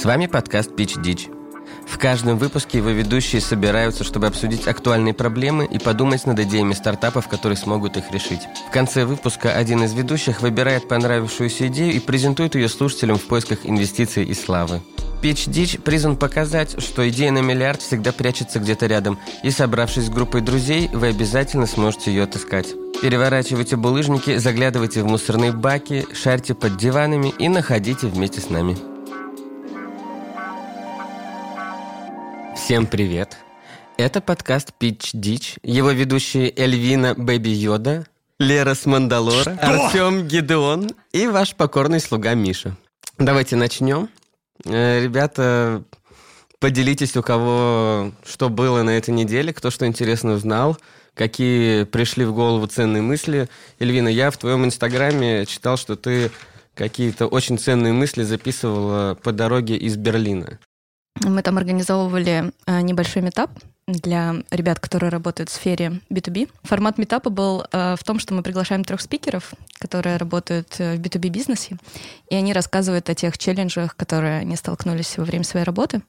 С вами подкаст «Пич Дич». В каждом выпуске его ведущие собираются, чтобы обсудить актуальные проблемы и подумать над идеями стартапов, которые смогут их решить. В конце выпуска один из ведущих выбирает понравившуюся идею и презентует ее слушателям в поисках инвестиций и славы. Pitch Ditch призван показать, что идея на миллиард всегда прячется где-то рядом, и собравшись с группой друзей, вы обязательно сможете ее отыскать. Переворачивайте булыжники, заглядывайте в мусорные баки, шарьте под диванами и находите вместе с нами. Всем привет! Это подкаст Pitch Ditch, его ведущие Эльвина Бэби Йода, Лера с Мандалора, Артем Гидеон и ваш покорный слуга Миша. Давайте начнем. Э, ребята, поделитесь, у кого что было на этой неделе, кто что интересно узнал, какие пришли в голову ценные мысли. Эльвина, я в твоем инстаграме читал, что ты какие-то очень ценные мысли записывала по дороге из Берлина. Мы там организовывали э, небольшой метап для ребят, которые работают в сфере B2B. Формат метапа был э, в том, что мы приглашаем трех спикеров, которые работают э, в B2B бизнесе, и они рассказывают о тех челленджах, которые они столкнулись во время своей работы.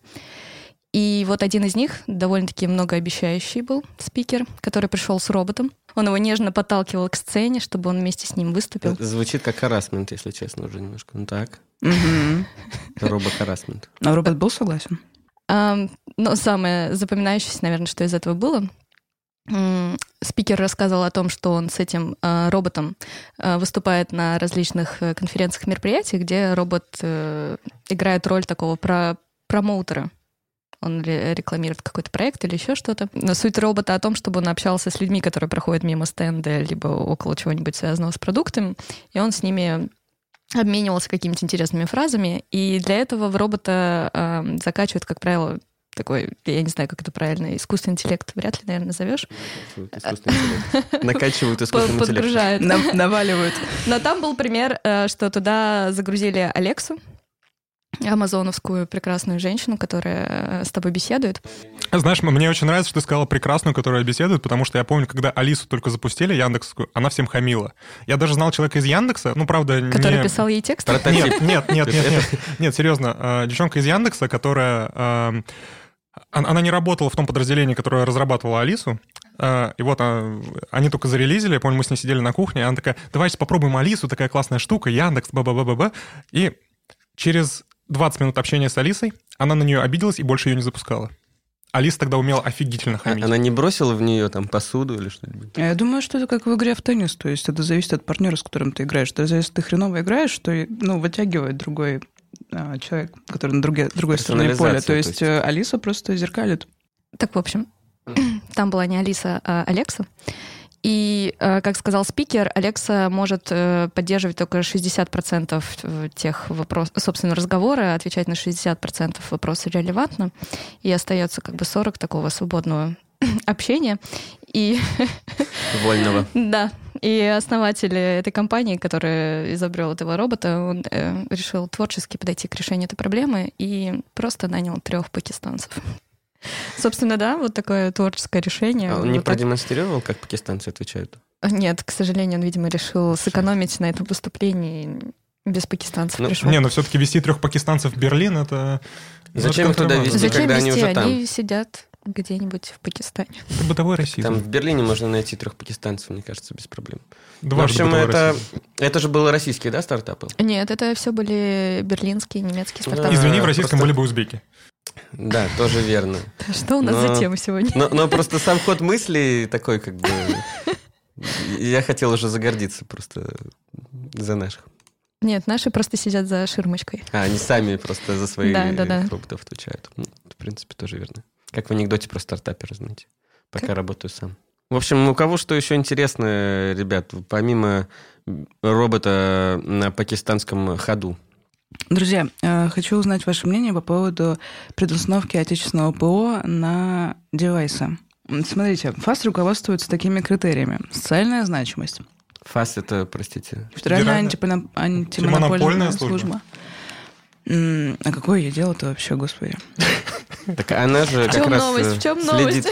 И вот один из них, довольно-таки многообещающий был спикер, который пришел с роботом. Он его нежно подталкивал к сцене, чтобы он вместе с ним выступил. Звучит как харасмент, если честно, уже немножко. Ну так. Робот-харасмент. А робот был согласен? Но самое запоминающееся, наверное, что из этого было, спикер рассказывал о том, что он с этим э, роботом э, выступает на различных э, конференциях, мероприятиях, где робот э, играет роль такого про промоутера. Он рекламирует какой-то проект или еще что-то. Но суть робота о том, чтобы он общался с людьми, которые проходят мимо стенда, либо около чего-нибудь связанного с продуктами, и он с ними обменивался какими-то интересными фразами, и для этого в робота э, закачивают, как правило, такой, я не знаю, как это правильно, искусственный интеллект вряд ли, наверное, назовешь. Накачивают искусственный интеллект. Подгружают. Наваливают. Но там был пример, э, что туда загрузили Алексу, амазоновскую прекрасную женщину, которая э, с тобой беседует. Знаешь, мне очень нравится, что ты сказала прекрасную, которая беседует, потому что я помню, когда Алису только запустили, Яндексскую, она всем хамила. Я даже знал человека из Яндекса, ну, правда, Который не... писал ей текст? Нет, нет, нет, нет, нет, нет, серьезно. Э, девчонка из Яндекса, которая... Эм, она не работала в том подразделении, которое разрабатывала Алису, э, и вот они только зарелизили, я помню, мы с ней сидели на кухне, и она такая, давайте попробуем Алису, такая классная штука, Яндекс, ба-ба-ба-ба-ба. И через 20 минут общения с Алисой, она на нее обиделась и больше ее не запускала. Алиса тогда умела офигительно а хамить. Она не бросила в нее там посуду или что-нибудь? Я думаю, что это как в игре в теннис. То есть это зависит от партнера, с которым ты играешь. То есть если ты хреново играешь, то ну, вытягивает другой а, человек, который на другой, другой стороне поля. То есть, то есть э, Алиса просто зеркалит. Так, в общем, там была не Алиса, а Алекса. И, э, как сказал спикер, Алекса может э, поддерживать только 60% э, тех вопросов, собственно, разговора, отвечать на 60% вопросов релевантно, и остается как бы 40 такого свободного общения. И... Вольного. да. И основатель этой компании, который изобрел этого робота, он решил творчески подойти к решению этой проблемы и просто нанял трех пакистанцев. Собственно, да, вот такое творческое решение. А он вот не так. продемонстрировал, как пакистанцы отвечают? Нет, к сожалению, он, видимо, решил сэкономить на этом выступлении без пакистанцев ну, пришел. Не, но все-таки вести трех пакистанцев в Берлин это. Зачем их туда везти, Зачем когда вести? они уже там? Они сидят где-нибудь в Пакистане. Это бытовой расизм. Там в Берлине можно найти трех пакистанцев, мне кажется, без проблем. Дважды в общем, это, расизм. это же были российские, да, стартапы? Нет, это все были берлинские, немецкие Ну, стартапы. Извини, в российском просто- были бы узбеки. Да, тоже верно. Что у нас Но- за тема сегодня? Но, но просто сам ход мысли такой, как бы... Я хотел уже загордиться просто за наших. Нет, наши просто сидят за ширмочкой. А, они сами просто за своих Да, да, да. роботов отвечают. Ну, в принципе, тоже верно. Как в анекдоте про стартапера, знаете. Пока работаю сам. В общем, у кого что еще интересно, ребят, помимо робота на пакистанском ходу? Друзья, э, хочу узнать ваше мнение по поводу предустановки отечественного ПО на девайсы. Смотрите, ФАС руководствуется такими критериями. Социальная значимость. ФАС это, простите, Федеральная антипоно- антимонопольная антимонопольная служба. служба. А какое ей дело-то вообще, господи? Так она же как чем раз новость? э, В чем следит.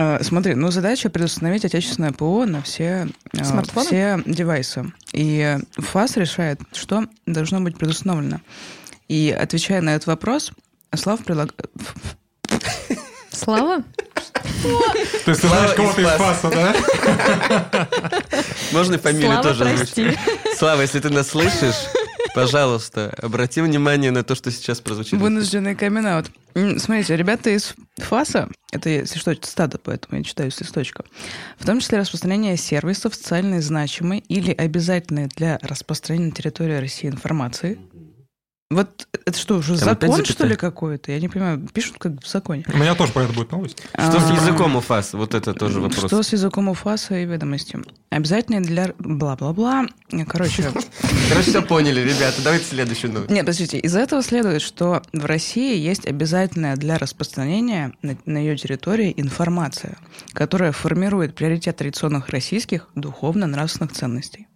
А, Смотри, ну задача предустановить отечественное ПО на все, а, Смартфоны? все девайсы. И ФАС решает, что должно быть предустановлено. И отвечая на этот вопрос, Слав предлагает... Слава? То есть ты знаешь кого-то из Фаса, да? Можно фамилию тоже озвучить? Слава, если ты нас слышишь, пожалуйста, обрати внимание на то, что сейчас прозвучит. Вынужденный камин Смотрите, ребята из ФАСа, это, если что, стадо, поэтому я читаю с листочка, в том числе распространение сервисов социально значимой или обязательной для распространения на территории России информации, вот это что, уже Там закон, что ли, какой-то? Я не понимаю, пишут как в законе. У меня тоже про это будет новость. Что с языком у ФАС? Вот это тоже вопрос. Что с языком у ФАСа и ведомостью? Обязательно для... Бла-бла-бла. Короче... Короче, все поняли, ребята. Давайте следующую новость. Нет, подождите. Из этого следует, что в России есть обязательная для распространения на, на ее территории информация, которая формирует приоритет традиционных российских духовно-нравственных ценностей.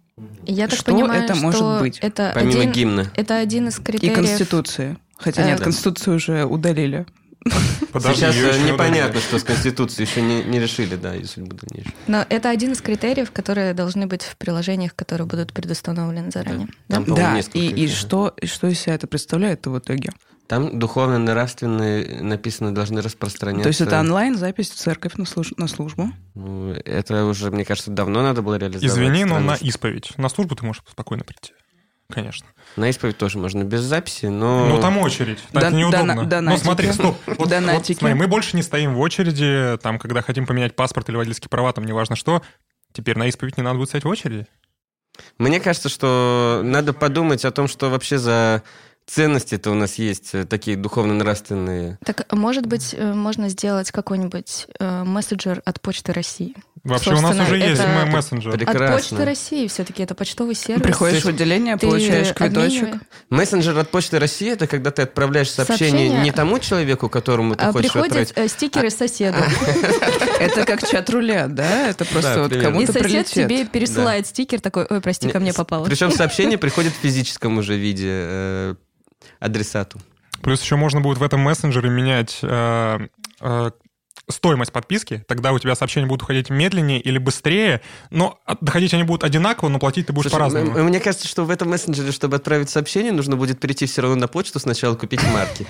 Я так что понимаю, это что может быть? Это Помимо один, гимна. Это один из критериев... И Конституции. Хотя нет, э, Конституцию уже удалили. Подожди, Сейчас непонятно, что с Конституцией еще не, не решили, да, если судьбу дальнейшую. Но это один из критериев, которые должны быть в приложениях, которые будут предустановлены заранее. Да, да? да и, и что, что из себя это представляет в итоге? Там духовно-нравственные написано должны распространяться. То есть это онлайн-запись в церковь на, служ... на службу? Ну, это уже, мне кажется, давно надо было реализовать. Извини, но на исповедь. На службу ты можешь спокойно прийти. Конечно. На исповедь тоже можно без записи, но... Ну, там очередь. Так Дон, неудобно. Дон, ну, смотри, стоп. Вот, вот, смотри, мы больше не стоим в очереди, там, когда хотим поменять паспорт или водительские права, там, неважно что. Теперь на исповедь не надо будет стоять в очереди? Мне кажется, что надо подумать о том, что вообще за ценности-то у нас есть э, такие духовно-нравственные. Так, может быть, э, можно сделать какой-нибудь э, мессенджер от Почты России? Вообще у нас уже есть мой мессенджер. Прекрасно. От Почты России все-таки это почтовый сервис. Приходишь в отделение, получаешь квиточек. Обменивай. Мессенджер от Почты России это когда ты отправляешь сообщение, сообщение... не тому человеку, которому ты а хочешь приходят отправить. стикеры а... соседа. Это как чат-рулет, да? Это просто вот кому-то И сосед тебе пересылает стикер такой, ой, прости, ко мне попало. Причем сообщение приходит в физическом уже виде адресату. Плюс еще можно будет в этом мессенджере менять э, э, стоимость подписки, тогда у тебя сообщения будут уходить медленнее или быстрее, но доходить они будут одинаково, но платить ты будешь по-разному. Мне кажется, что в этом мессенджере, чтобы отправить сообщение, нужно будет перейти все равно на почту, сначала купить марки.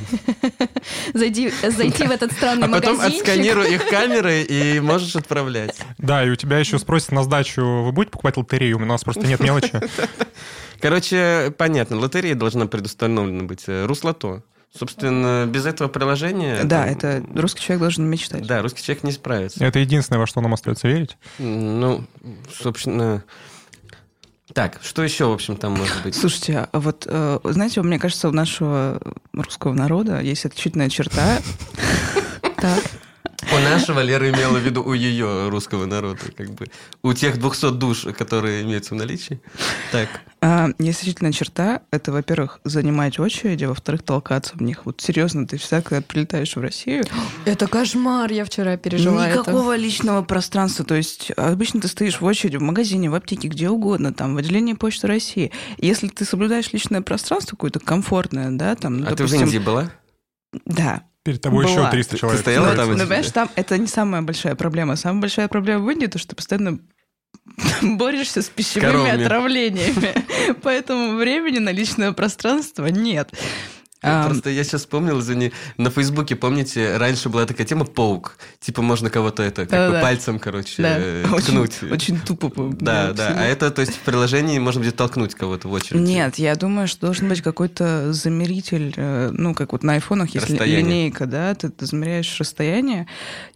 Зайди, зайти в этот странный магазин. А потом отсканируй их камеры и можешь отправлять. Да, и у тебя еще спросят на сдачу, вы будете покупать лотерею? У нас просто нет мелочи. Короче, понятно, лотерея должна предустановлена быть. Э, Руслото. Собственно, без этого приложения... Да, там... это русский человек должен мечтать. Да, русский человек не справится. Это единственное, во что нам остается верить? Ну, собственно... Так, что еще, в общем, там может быть? Слушайте, а вот, э, знаете, мне кажется, у нашего русского народа есть отличительная черта. Так. У нашего Лера имела в виду у ее русского народа, как бы. У тех 200 душ, которые имеются в наличии. Так. А, действительно, черта — это, во-первых, занимать очереди, во-вторых, толкаться в них. Вот серьезно, ты всегда, когда прилетаешь в Россию... Это кошмар, я вчера пережила Никакого это. личного пространства. То есть обычно ты стоишь в очереди в магазине, в аптеке, где угодно, там, в отделении Почты России. Если ты соблюдаешь личное пространство какое-то комфортное, да, там, А допустим... ты в Индии была? Да. Перед тобой была. еще 300 человек. Ты стояла там? Ну, понимаешь, там это не самая большая проблема. Самая большая проблема в Индии, то, что ты постоянно борешься с пищевыми Коровами. отравлениями. Поэтому времени на личное пространство нет. Просто я сейчас вспомнил, извини, на Фейсбуке, помните, раньше была такая тема паук. Типа можно кого-то это, как бы пальцем, короче. Э, ткнуть. Очень, тупо. Да, да. А это, то есть в приложении можно будет толкнуть кого-то в очередь. Нет, я думаю, что должен быть какой-то замеритель, э, ну, как вот на айфонах есть расстояние. линейка, да, ты, замеряешь расстояние,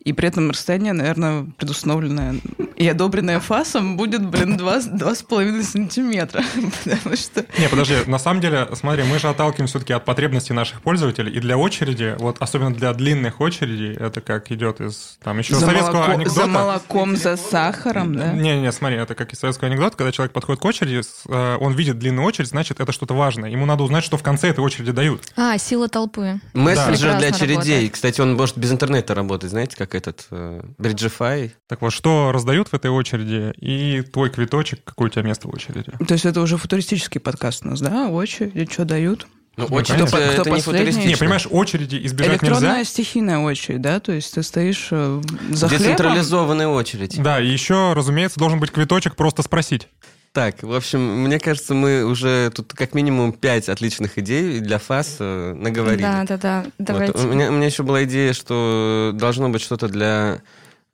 и при этом расстояние, наверное, предустановленное и одобренное ФАСом будет, блин, 2,5 сантиметра. Потому что... Не, подожди, на самом деле, смотри, мы же отталкиваемся все-таки от потребностей потребностей наших пользователей. И для очереди, вот особенно для длинных очередей, это как идет из там еще за советского молоко, анекдота. За молоком, за сахаром, да? Не-не, смотри, это как из советского анекдота, когда человек подходит к очереди, э, он видит длинную очередь, значит, это что-то важное. Ему надо узнать, что в конце этой очереди дают. А, сила толпы. Мессенджер да. для очередей. Работает. Кстати, он может без интернета работать, знаете, как этот э, Bridgeify. Так вот, что раздают в этой очереди и твой квиточек, какое у тебя место в очереди. То есть это уже футуристический подкаст у нас, да? Очередь, что дают? Ну, очередь, кто, это, кто не футуристично. Не, понимаешь, очереди избежать Электронная нельзя. стихийная очередь, да? То есть ты стоишь э, за Децентрализованная очередь. Да, и еще, разумеется, должен быть квиточек просто спросить. Так, в общем, мне кажется, мы уже тут как минимум пять отличных идей для ФАС э, наговорили. Да, да, да. Давайте. Вот. У, меня, у меня еще была идея, что должно быть что-то для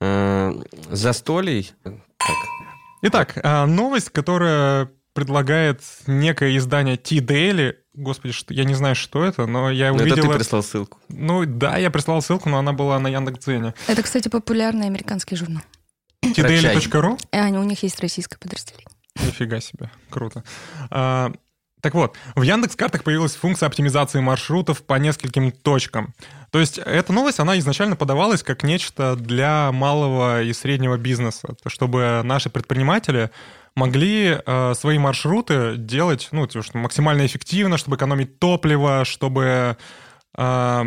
э, застолий. Так. Итак, э, новость, которая предлагает некое издание T-Daily. Господи, что, я не знаю, что это, но я но увидел... Это ты прислал ссылку. Ну да, я прислал ссылку, но она была на Яндекс.Дзене. Это, кстати, популярный американский журнал. Tdaily.ru? А, у них есть российское подразделение. Нифига себе, круто. А, так вот, в Яндекс картах появилась функция оптимизации маршрутов по нескольким точкам. То есть эта новость, она изначально подавалась как нечто для малого и среднего бизнеса, чтобы наши предприниматели могли э, свои маршруты делать ну, типа, максимально эффективно, чтобы экономить топливо, чтобы э,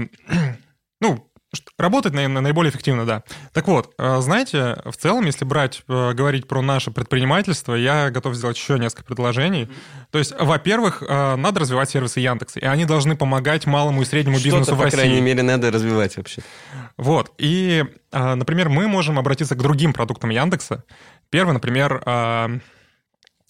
ну, Работать, наверное, наиболее эффективно, да. Так вот, э, знаете, в целом, если брать, э, говорить про наше предпринимательство, я готов сделать еще несколько предложений. То есть, во-первых, э, надо развивать сервисы Яндекса, и они должны помогать малому и среднему бизнесу в России. по крайней мере, надо развивать вообще. Вот. И, например, мы можем обратиться к другим продуктам Яндекса. Первый, например,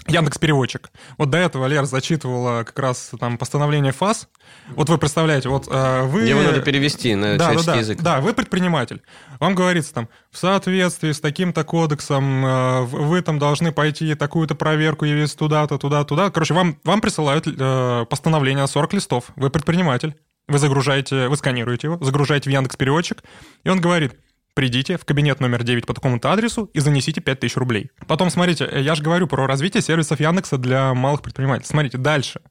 Яндекс Переводчик. Вот до этого Лер зачитывала как раз там постановление ФАС. Вот вы представляете, вот э, вы... Его надо перевести на да, человеческий да, язык. Да, вы предприниматель. Вам говорится там, в соответствии с таким-то кодексом э, вы там должны пойти такую-то проверку явиться туда-то, туда-туда. Короче, вам, вам присылают э, постановление 40 листов. Вы предприниматель. Вы загружаете, вы сканируете его, загружаете в Яндекс Переводчик, и он говорит, придите в кабинет номер 9 по такому-то адресу и занесите 5000 рублей. Потом, смотрите, э, я же говорю про развитие сервисов Яндекса для малых предпринимателей. Смотрите, дальше.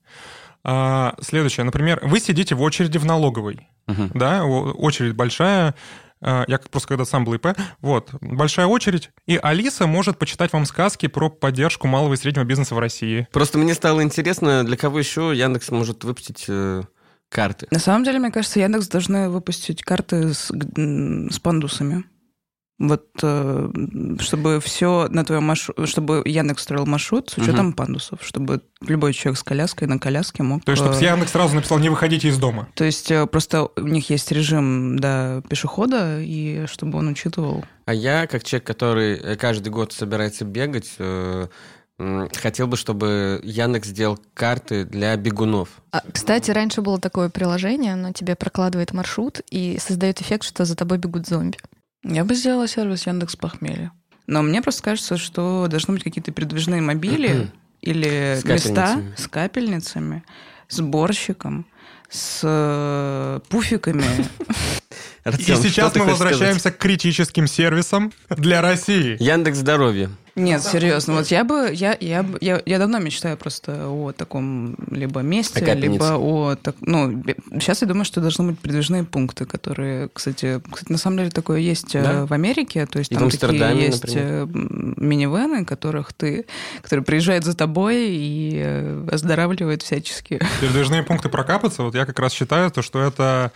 А, следующее, например, вы сидите в очереди в налоговой, uh-huh. да, очередь большая, а, я просто когда сам был ИП, вот, большая очередь, и Алиса может почитать вам сказки про поддержку малого и среднего бизнеса в России. Просто мне стало интересно, для кого еще Яндекс может выпустить э, карты. На самом деле, мне кажется, Яндекс должны выпустить карты с, с пандусами. Вот э, чтобы все на твоем маршруте, чтобы Яндекс строил маршрут с учетом угу. пандусов, чтобы любой человек с коляской на коляске мог... То есть, чтобы э, Яндекс сразу написал, не выходите из дома. То есть, э, просто у них есть режим, да, пешехода, и чтобы он учитывал... А я, как человек, который каждый год собирается бегать, Хотел бы, чтобы Яндекс сделал карты для бегунов. А, кстати, раньше было такое приложение, оно тебе прокладывает маршрут и создает эффект, что за тобой бегут зомби. Я бы сделала сервис Яндекс Похмелье. Но мне просто кажется, что должны быть какие-то передвижные мобили или с места с капельницами, сборщиком, с э, пуфиками. И сейчас мы возвращаемся к критическим сервисам для России. Яндекс Здоровье. Нет, серьезно, вот я бы, я, я, я, я давно мечтаю просто о таком либо месте, либо о, так, ну, сейчас я думаю, что должны быть передвижные пункты, которые, кстати, кстати, на самом деле такое есть э, да? в Америке, то есть И там такие есть например. Э, минивены, которых ты, которые приезжают за тобой и э, оздоравливают всячески. Передвижные пункты прокапаться, вот я как раз считаю, то, что это а,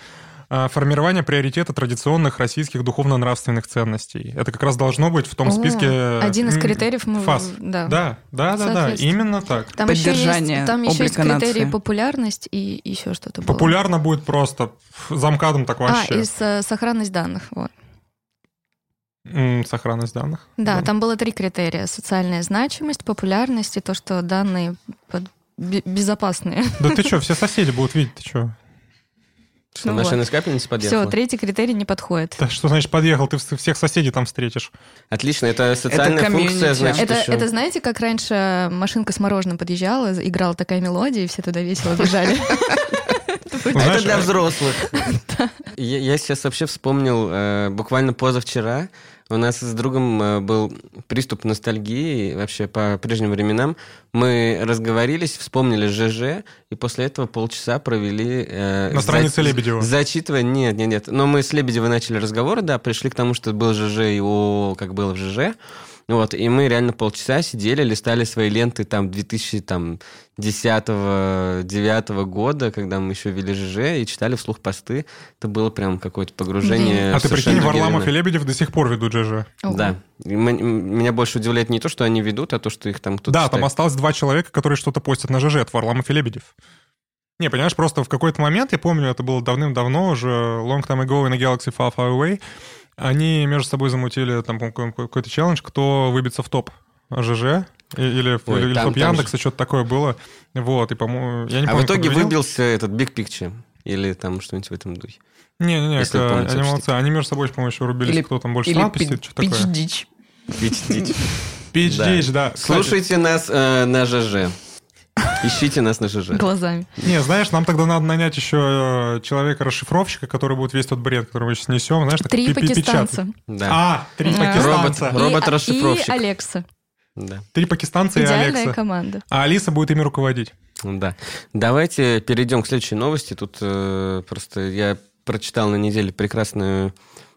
формирование приоритета традиционных российских духовно-нравственных ценностей. Это как раз должно быть в том О, списке... Один из критериев мы... ФАС. Да, да, да, да, да именно так. Там Поддержание еще есть, там еще есть критерии нации. популярность и еще что-то было. Популярно будет просто замкадом так вообще. А, и с, сохранность данных, вот. Сохранность данных? Да, да, там было три критерия. Социальная значимость, популярность и то, что данные под... безопасные. Да ты что, все соседи будут видеть, ты что? Что, ну машина вот. с капельницей подъехала? Все, третий критерий не подходит. Да, что значит подъехал? Ты всех соседей там встретишь. Отлично, это социальная это функция, значит, это, еще. это знаете, как раньше машинка с мороженым подъезжала, играла такая мелодия, и все туда весело бежали. Это для взрослых. Я сейчас вообще вспомнил э, буквально позавчера у нас с другом э, был приступ ностальгии вообще по прежним временам. Мы разговорились, вспомнили ЖЖ, и после этого полчаса провели... Э, На странице за... Лебедева. Зачитывая... Нет, нет, нет. Но мы с Лебедевой начали разговор, да, пришли к тому, что был ЖЖ и ООО, как было в ЖЖ. Вот, и мы реально полчаса сидели, листали свои ленты там 2010-2009 года, когда мы еще вели ЖЖ, и читали вслух посты. Это было прям какое-то погружение. А ты прикинь, Варламов и Лебедев до сих пор ведут ЖЖ. Да. Меня больше удивляет не то, что они ведут, а то, что их там кто-то Да, там осталось два человека, которые что-то постят на ЖЖ. Это Варламов и Лебедев. Не, понимаешь, просто в какой-то момент, я помню, это было давным-давно уже, long time ago in a galaxy far, far away, они между собой замутили там какой-то челлендж, кто выбится в топ ЖЖ. Или, Ой, или там, Яндекса, что-то такое было. Вот, и, по-моему, я не а помню, в итоге выбился этот Big Picture. Или там что-нибудь в этом духе. Не-не-не, они молодцы. Они между собой, по-моему, еще рубились, или, кто там больше надписи, что такое. Пич-дич. Пич-дич. Пич-дич, да. Слушайте нас э, на ЖЖ. Ищите нас на ЖЖ. Глазами. Не, знаешь, нам тогда надо нанять еще э, человека-расшифровщика, который будет весь тот бред, который мы сейчас несем. Знаешь, так три пакистанца. Да. А, три пакистанца. Робот-расшифровщик. И Алекса. Да. Три пакистанца Идеальная и Алекса. команда. А Алиса будет ими руководить. Да. Давайте перейдем к следующей новости. Тут э, просто я прочитал на неделе прекрасную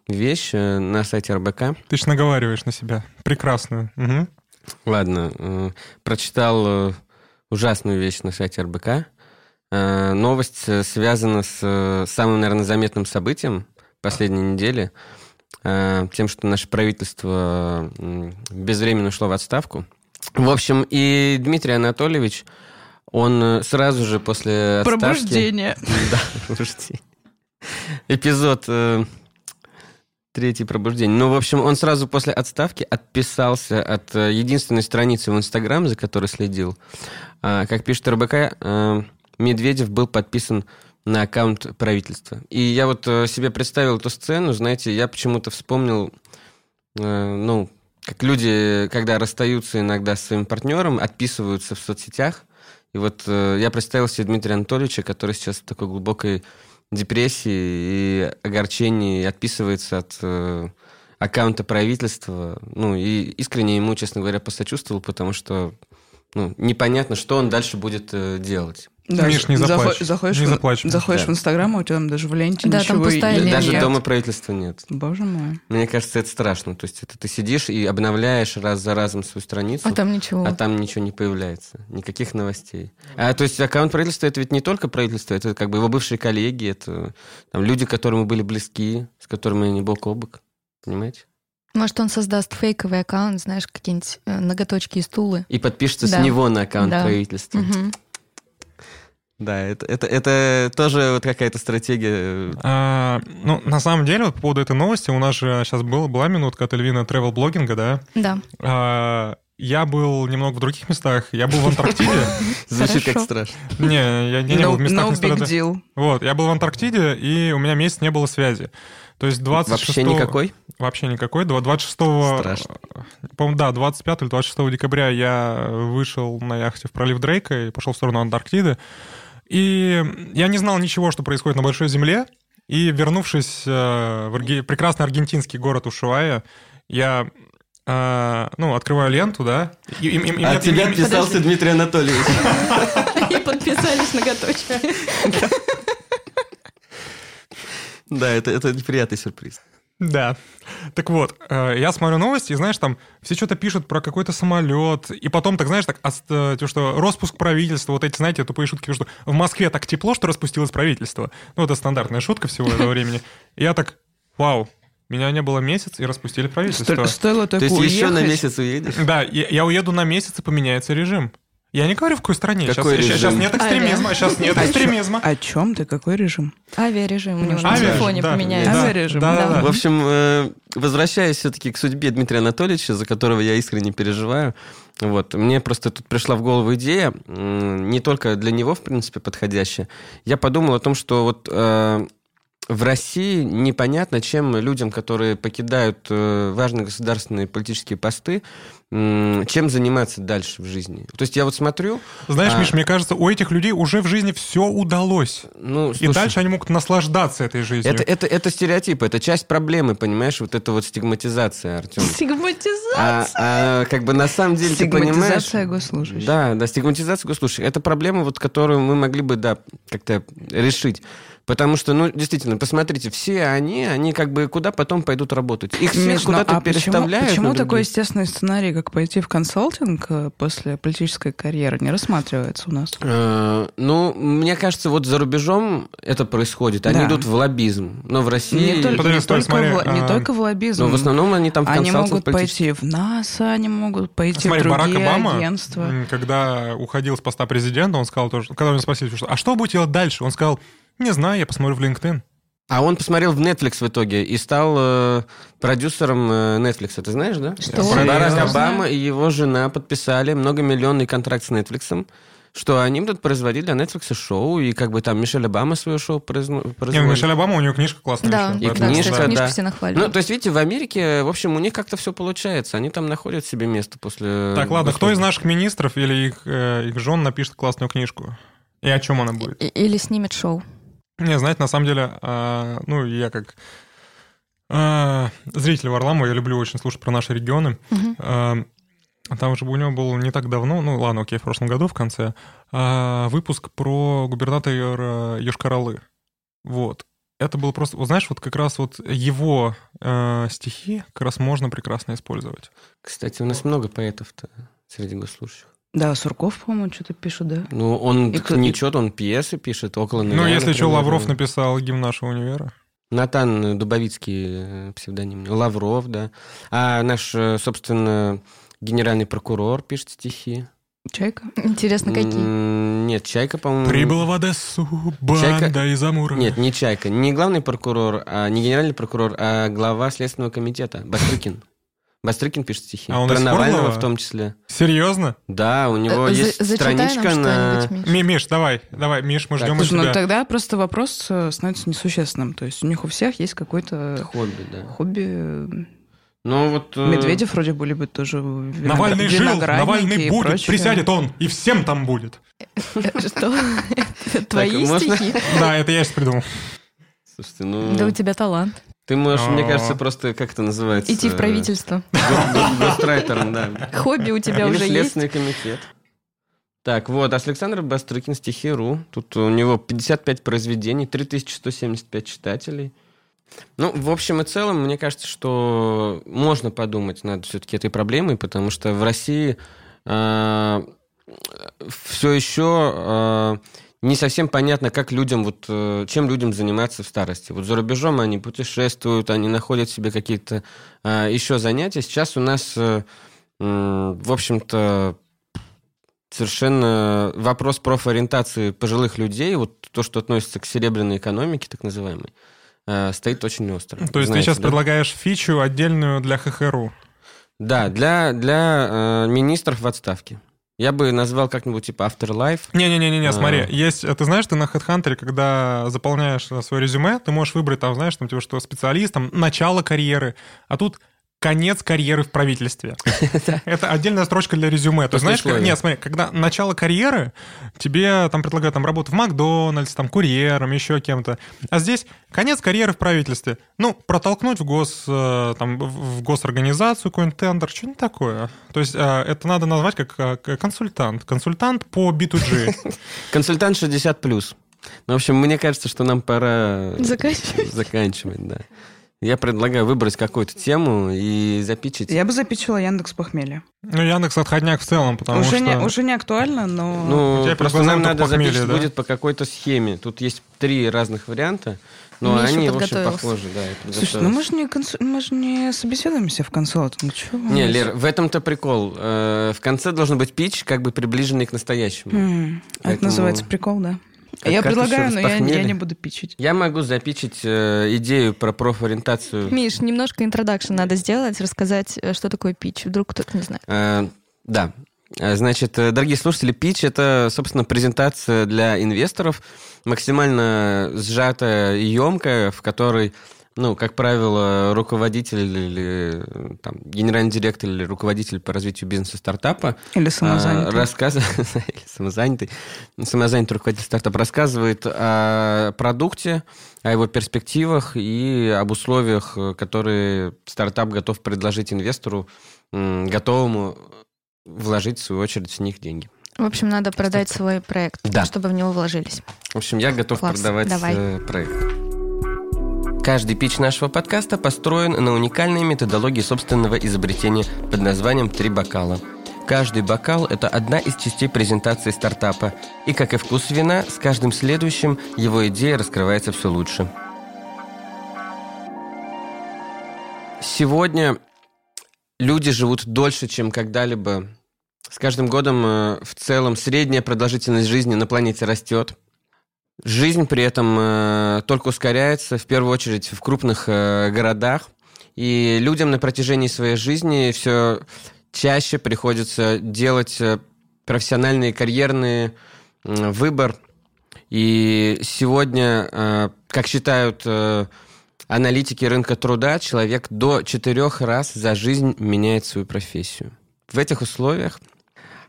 вещь э, на сайте РБК. Ты ж наговариваешь на себя. Прекрасную. Угу. Ладно. Э, прочитал э, ужасную вещь на сайте РБК. Э, новость э, связана с э, самым, наверное, заметным событием последней недели. Тем, что наше правительство безвременно ушло в отставку. В общем, и Дмитрий Анатольевич он сразу же после отставки... Пробуждение. Да, пробуждение. Эпизод э, третий пробуждение. Ну, в общем, он сразу после отставки отписался от э, единственной страницы в Инстаграм, за которой следил. А, как пишет РБК, Медведев был подписан на аккаунт правительства. И я вот себе представил эту сцену, знаете, я почему-то вспомнил, ну, как люди, когда расстаются иногда с своим партнером, отписываются в соцсетях, и вот э, я представил себе Дмитрия Анатольевича, который сейчас в такой глубокой депрессии и огорчении отписывается от э, аккаунта правительства. Ну, и искренне ему, честно говоря, посочувствовал, потому что ну, непонятно, что он дальше будет э, делать. Да, Миш, не заплачь. Заходишь, не заплачь. Заходишь да. в Инстаграм, а у тебя там даже в ленте да, ничего там пустая нет. Даже дома правительства нет. Боже мой. Мне кажется, это страшно. То есть это ты сидишь и обновляешь раз за разом свою страницу. А там ничего. А там ничего не появляется. Никаких новостей. А то есть аккаунт правительства это ведь не только правительство, это как бы его бывшие коллеги, это там, люди, которым мы были близки, с которыми они бок о бок. Понимаете? Может, он создаст фейковый аккаунт, знаешь, какие-нибудь э, ноготочки и стулы. И подпишется да. с него на аккаунт да. правительства. Угу. Да, это, это, это тоже вот какая-то стратегия. А, ну, на самом деле, вот по поводу этой новости, у нас же сейчас был, была минутка от Эльвина тревел-блогинга, да? Да. А, я был немного в других местах. Я был в Антарктиде. Звучит как страшно. Не, я не был в местах. No big deal. Вот, я был в Антарктиде, и у меня месяц не было связи. То есть 26... Вообще никакой? Вообще никакой. 26... Страшно. По-моему, да, 25 или 26 декабря я вышел на яхте в пролив Дрейка и пошел в сторону Антарктиды. И я не знал ничего, что происходит на Большой Земле. И вернувшись э, в арги... прекрасный аргентинский город Ушуая, я э, ну, открываю ленту, да. И, и, и, а тебя подписался Дмитрий Анатольевич. И подписались ноготочие. Да, это, это неприятный сюрприз. Да. Так вот, э, я смотрю новости, и знаешь, там все что-то пишут про какой-то самолет, и потом, так знаешь, так, э, то, что распуск правительства, вот эти, знаете, тупые шутки, что в Москве так тепло, что распустилось правительство. Ну, это стандартная шутка всего этого времени. Я так, вау, меня не было месяц, и распустили правительство. Стоило так То есть еще на месяц уедешь? Да, я уеду на месяц, и поменяется режим. Я не говорю, в какой стране. Какой сейчас, режим? сейчас нет экстремизма. Авиа. Сейчас нет экстремизма. О чем ты? Какой режим? Авиарежим. У него на телефоне да, поменяется. Да, Авиарежим. Да, да, да. В общем, э, возвращаясь все-таки к судьбе Дмитрия Анатольевича, за которого я искренне переживаю, вот, мне просто тут пришла в голову идея, не только для него, в принципе, подходящая. Я подумал о том, что вот э, в России непонятно, чем людям, которые покидают э, важные государственные политические посты, чем заниматься дальше в жизни. То есть я вот смотрю... Знаешь, а... Миш, мне кажется, у этих людей уже в жизни все удалось. Ну, слушай, и дальше они могут наслаждаться этой жизнью. Это, это, это стереотипы, это часть проблемы, понимаешь? Вот это вот стигматизация, Артем. Стигматизация? А, а как бы на самом деле ты понимаешь... Стигматизация госслужащих. Да, да, стигматизация госслужащих. Это проблема, вот, которую мы могли бы, да, как-то решить. Потому что, ну, действительно, посмотрите, все они, они как бы куда потом пойдут работать? Их всех Между, куда-то а переставляют. Почему, почему такой естественный сценарий, как пойти в консалтинг э, после политической карьеры, не рассматривается у нас? Э, ну, мне кажется, вот за рубежом это происходит. Они да. идут в лоббизм. Но в России... Не, только, Подожди, не, только, смотри, в, не а... только в лоббизм. Но в основном они там в Они могут пойти в НАСА, они могут пойти смотри, в другие Барак Обама, агентства. когда уходил с поста президента, он сказал тоже... Когда меня спросили, что, а что будет делать дальше? Он сказал, не знаю, я посмотрю в LinkedIn. А он посмотрел в Netflix в итоге и стал э, продюсером э, Netflix. Ты знаешь, да? Что? Барак Обама и его жена подписали многомиллионный контракт с Netflix что они будут производить для Netflix шоу, и как бы там Мишель Обама свое шоу производит. Не, Мишель Обама, у него книжка классная. Да, и да, книжка, кстати, да. все нахваливают. Ну, то есть, видите, в Америке, в общем, у них как-то все получается. Они там находят себе место после... Так, ладно, кто из наших министров или их, э, их жен напишет классную книжку? И о чем она будет? Или снимет шоу. Не, знаете, на самом деле, э, ну, я как э, зритель Варламова, я люблю очень слушать про наши регионы. Э, там же у него был не так давно, ну ладно, окей, в прошлом году в конце, а, выпуск про губернатора Йошкар-Олы. Вот. Это было просто, вот знаешь, вот как раз вот его э, стихи как раз можно прекрасно использовать. Кстати, у нас много поэтов-то среди госслужащих. Да, Сурков, по-моему, что-то пишет, да? Ну, он И кто- не что-то, он пьесы пишет около ну, если что. Лавров написал гимн нашего универа. Натан Дубовицкий э, псевдоним. Лавров, да. А наш, э, собственно, генеральный прокурор пишет стихи. Чайка? Интересно, какие? Нет, Чайка, по-моему... Прибыла в Одессу банда Чайка- из Амура. Нет, не Чайка. Не главный прокурор, а не генеральный прокурор, а глава Следственного комитета. Бастрыкин. Бастрыкин пишет стихи. А он Про Навального в том числе. Серьезно? Да, у него Э, есть страничка на... Миш. Ми- Миш, давай, давай, Миш, мы Так, ждем Слушай, ну тогда просто вопрос э, становится несущественным. То есть у них у всех есть какое-то Хобби, да. хобби. Ну вот... э, Медведев вроде бы любит тоже Навальный жил, Навальный будет, прочее. присядет он, и всем там будет. Что? Это Твои стихи? Да, это я сейчас придумал. Слушайте, ну... Да у тебя талант. Ты можешь, мне А. кажется, просто, как это называется? Идти в правительство. Го- го- Гострайтером, да. Хобби у тебя уже есть. Следственный комитет. Так, вот, Александр Бастрыкин, стихи.ру. Тут у него 55 произведений, 3175 читателей. Ну, в общем и целом, мне кажется, что можно подумать над все-таки этой проблемой, потому что в России все еще э, не совсем понятно, как людям, вот, э, чем людям заниматься в старости. Вот за рубежом они путешествуют, они находят себе какие-то э, еще занятия. Сейчас у нас, м, в общем-то, совершенно вопрос профориентации пожилых людей, вот то, что относится к серебряной экономике, так называемой, стоит очень остро. То есть ты сейчас да? предлагаешь фичу отдельную для ХХРУ. Да, для, для э, министров в отставке. Я бы назвал как-нибудь типа Afterlife. Не-не-не-не, А. смотри, есть, э, ты знаешь, ты на HeadHunter, когда заполняешь э, свое резюме, ты можешь выбрать там, знаешь, там, типа, что специалист, там, начало карьеры, а тут конец карьеры в правительстве. Это отдельная строчка для резюме. То есть, знаешь, нет, смотри, когда начало карьеры, тебе там предлагают там работу в Макдональдс, там, курьером, еще кем-то. А здесь конец карьеры в правительстве. Ну, протолкнуть в гос, э, там, в госорганизацию какой-нибудь тендер, что-нибудь такое. То есть, э, это надо назвать как к- консультант. Консультант по B2G. Консультант 60 плюс. Ну, в общем, мне кажется, что нам пора Заканчивать. заканчивать, да. Я предлагаю выбрать какую-то тему и запичить. Я бы запичила Яндекс похмелье. Ну, Яндекс отходняк в целом, потому Уже, что... не, уже не актуально, но... Ну, тебя просто нам надо похмелье, запичить да? будет по какой-то схеме. Тут есть три разных варианта, но Миша они, в общем, подготовился. похожи. Да, я Слушай, ну мы же не, консу- мы же не собеседуемся в консолт. Ну чего? Не, Лер, в этом-то прикол. Э, В конце должен быть пич, как бы приближенный к настоящему. Это Поэтому- называется прикол, да. Как- я как предлагаю, но я, я не буду пичить. Я могу запичить э, идею про профориентацию. Миш, немножко интродакшн надо сделать, рассказать, э, что такое пич. Вдруг кто-то не знает. Э, Да. Э, Значит, э, дорогие слушатели, pitch это, собственно, презентация для инвесторов, максимально сжатая и емкая, в которой, ну, как правило, руководитель или там, генеральный директор или руководитель по развитию бизнеса стартапа Или самозанятый. а, рассказывает, или самозанятый, самозанятый руководитель стартапа рассказывает о продукте, о его перспективах и об условиях, которые стартап готов предложить инвестору, готовому вложить, в свою очередь, в них деньги. В общем, надо продать свой проект, Да. чтобы в него вложились. В общем, я готов Класс, продавать давай. э, проект. Каждый пич нашего подкаста построен на уникальной методологии собственного изобретения под названием «Три бокала». Каждый бокал – это одна из частей презентации стартапа. И, как и вкус вина, с каждым следующим его идея раскрывается все лучше. Сегодня люди живут дольше, чем когда-либо. С каждым годом э, в целом средняя продолжительность жизни на планете растет. Жизнь при этом э, только ускоряется, в первую очередь в крупных э, городах. И людям на протяжении своей жизни все чаще приходится делать профессиональный карьерный э, выбор. И сегодня, э, как считают э, аналитики рынка труда, человек до четырех раз за жизнь меняет свою профессию. В этих условиях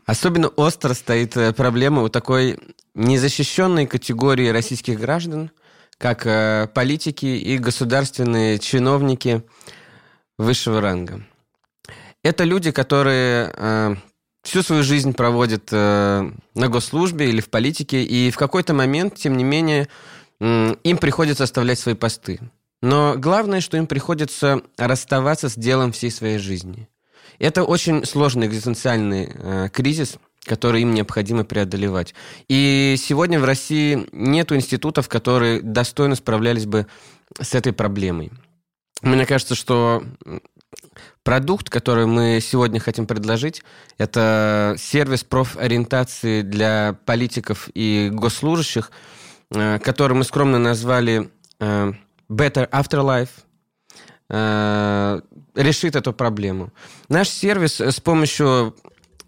особенно остро стоит э, проблема у такой незащищенной категории российских граждан, как э, политики и государственные чиновники высшего ранга. Это люди, которые э, всю свою жизнь проводят э, на госслужбе или в политике, и в какой-то момент, тем не менее, э, им приходится оставлять свои посты. Но главное, что им приходится расставаться с делом всей своей жизни. Это очень сложный экзистенциальный э, кризис, которые им необходимо преодолевать. И сегодня в России нет институтов, которые достойно справлялись бы с этой проблемой. Мне кажется, что продукт, который мы сегодня хотим предложить, это сервис профориентации для политиков и госслужащих, э, который мы скромно назвали э, Better Afterlife, э, решит эту проблему. Наш сервис с помощью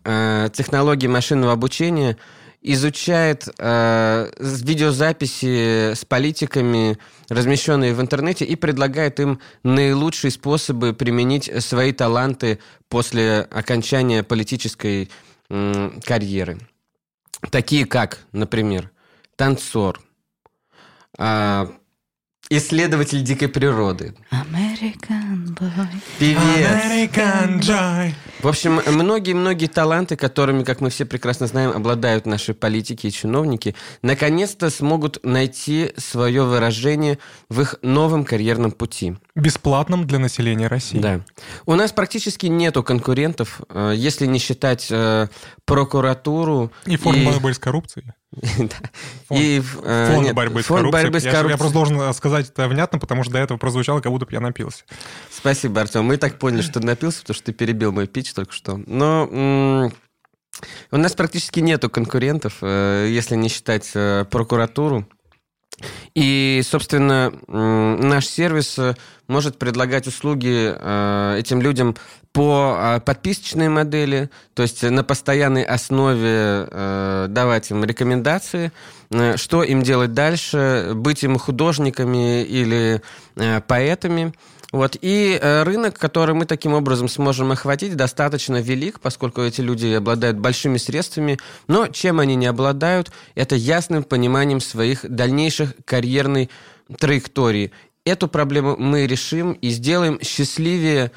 э, технологии машинного обучения изучает э, видеозаписи с политиками, размещенные в интернете, и предлагает им наилучшие способы применить свои таланты после окончания политической э, карьеры. Такие как, например, танцор, э, Исследователь дикой природы. American boy. Певец. American joy. В общем, многие-многие таланты, которыми, как мы все прекрасно знаем, обладают наши политики и чиновники, наконец-то смогут найти свое выражение в их новом карьерном пути. Бесплатном для населения России. Да. У нас практически нету конкурентов, э, если не считать э, прокуратуру. И фонд и... борьбы с коррупцией. Фонд, и, э, фонд нет, борьбы с фонд коррупцией. Борьбы с коррупцией. Я, я просто должен сказать это внятно, потому что до этого прозвучало, как будто бы я напился. Спасибо, Артем. Мы и так поняли, что ты напился, потому что ты перебил мой пич только что. Но у нас практически нету конкурентов, э, если не считать э, прокуратуру. И, собственно, наш сервис может предлагать услуги этим людям по подписочной модели, то есть на постоянной основе давать им рекомендации, что им делать дальше, быть им художниками или поэтами – вот. И э, рынок, который мы таким образом сможем охватить, достаточно велик, поскольку эти люди обладают большими средствами. Но чем они не обладают, это ясным пониманием своих дальнейших карьерной траектории. Эту проблему мы решим и сделаем счастливее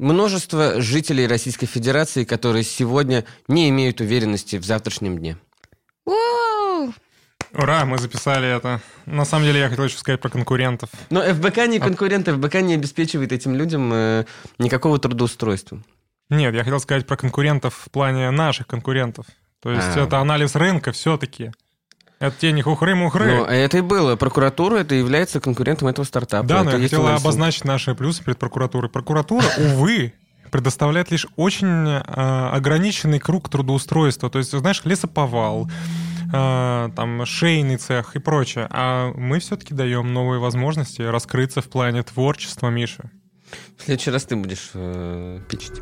множество жителей Российской Федерации, которые сегодня не имеют уверенности в завтрашнем дне. Ура, мы записали это. На самом деле я хотел еще сказать про конкурентов. Но ФБК не а конкуренты, ФБК не обеспечивает этим людям э, никакого трудоустройства. Нет, я хотел сказать про конкурентов в плане наших конкурентов. То есть а. это анализ рынка все-таки. Это те не хухры-мухры. Ну, это и было. Прокуратура это является конкурентом этого стартапа. Да, но я хотел обозначить наши плюсы перед прокуратурой. Прокуратура, увы, предоставляет лишь очень э, ограниченный круг трудоустройства. То есть, знаешь, лесоповал, э, там шейный цех и прочее. А мы все-таки даем новые возможности раскрыться в плане творчества, Миша. В следующий раз ты будешь э, пичить.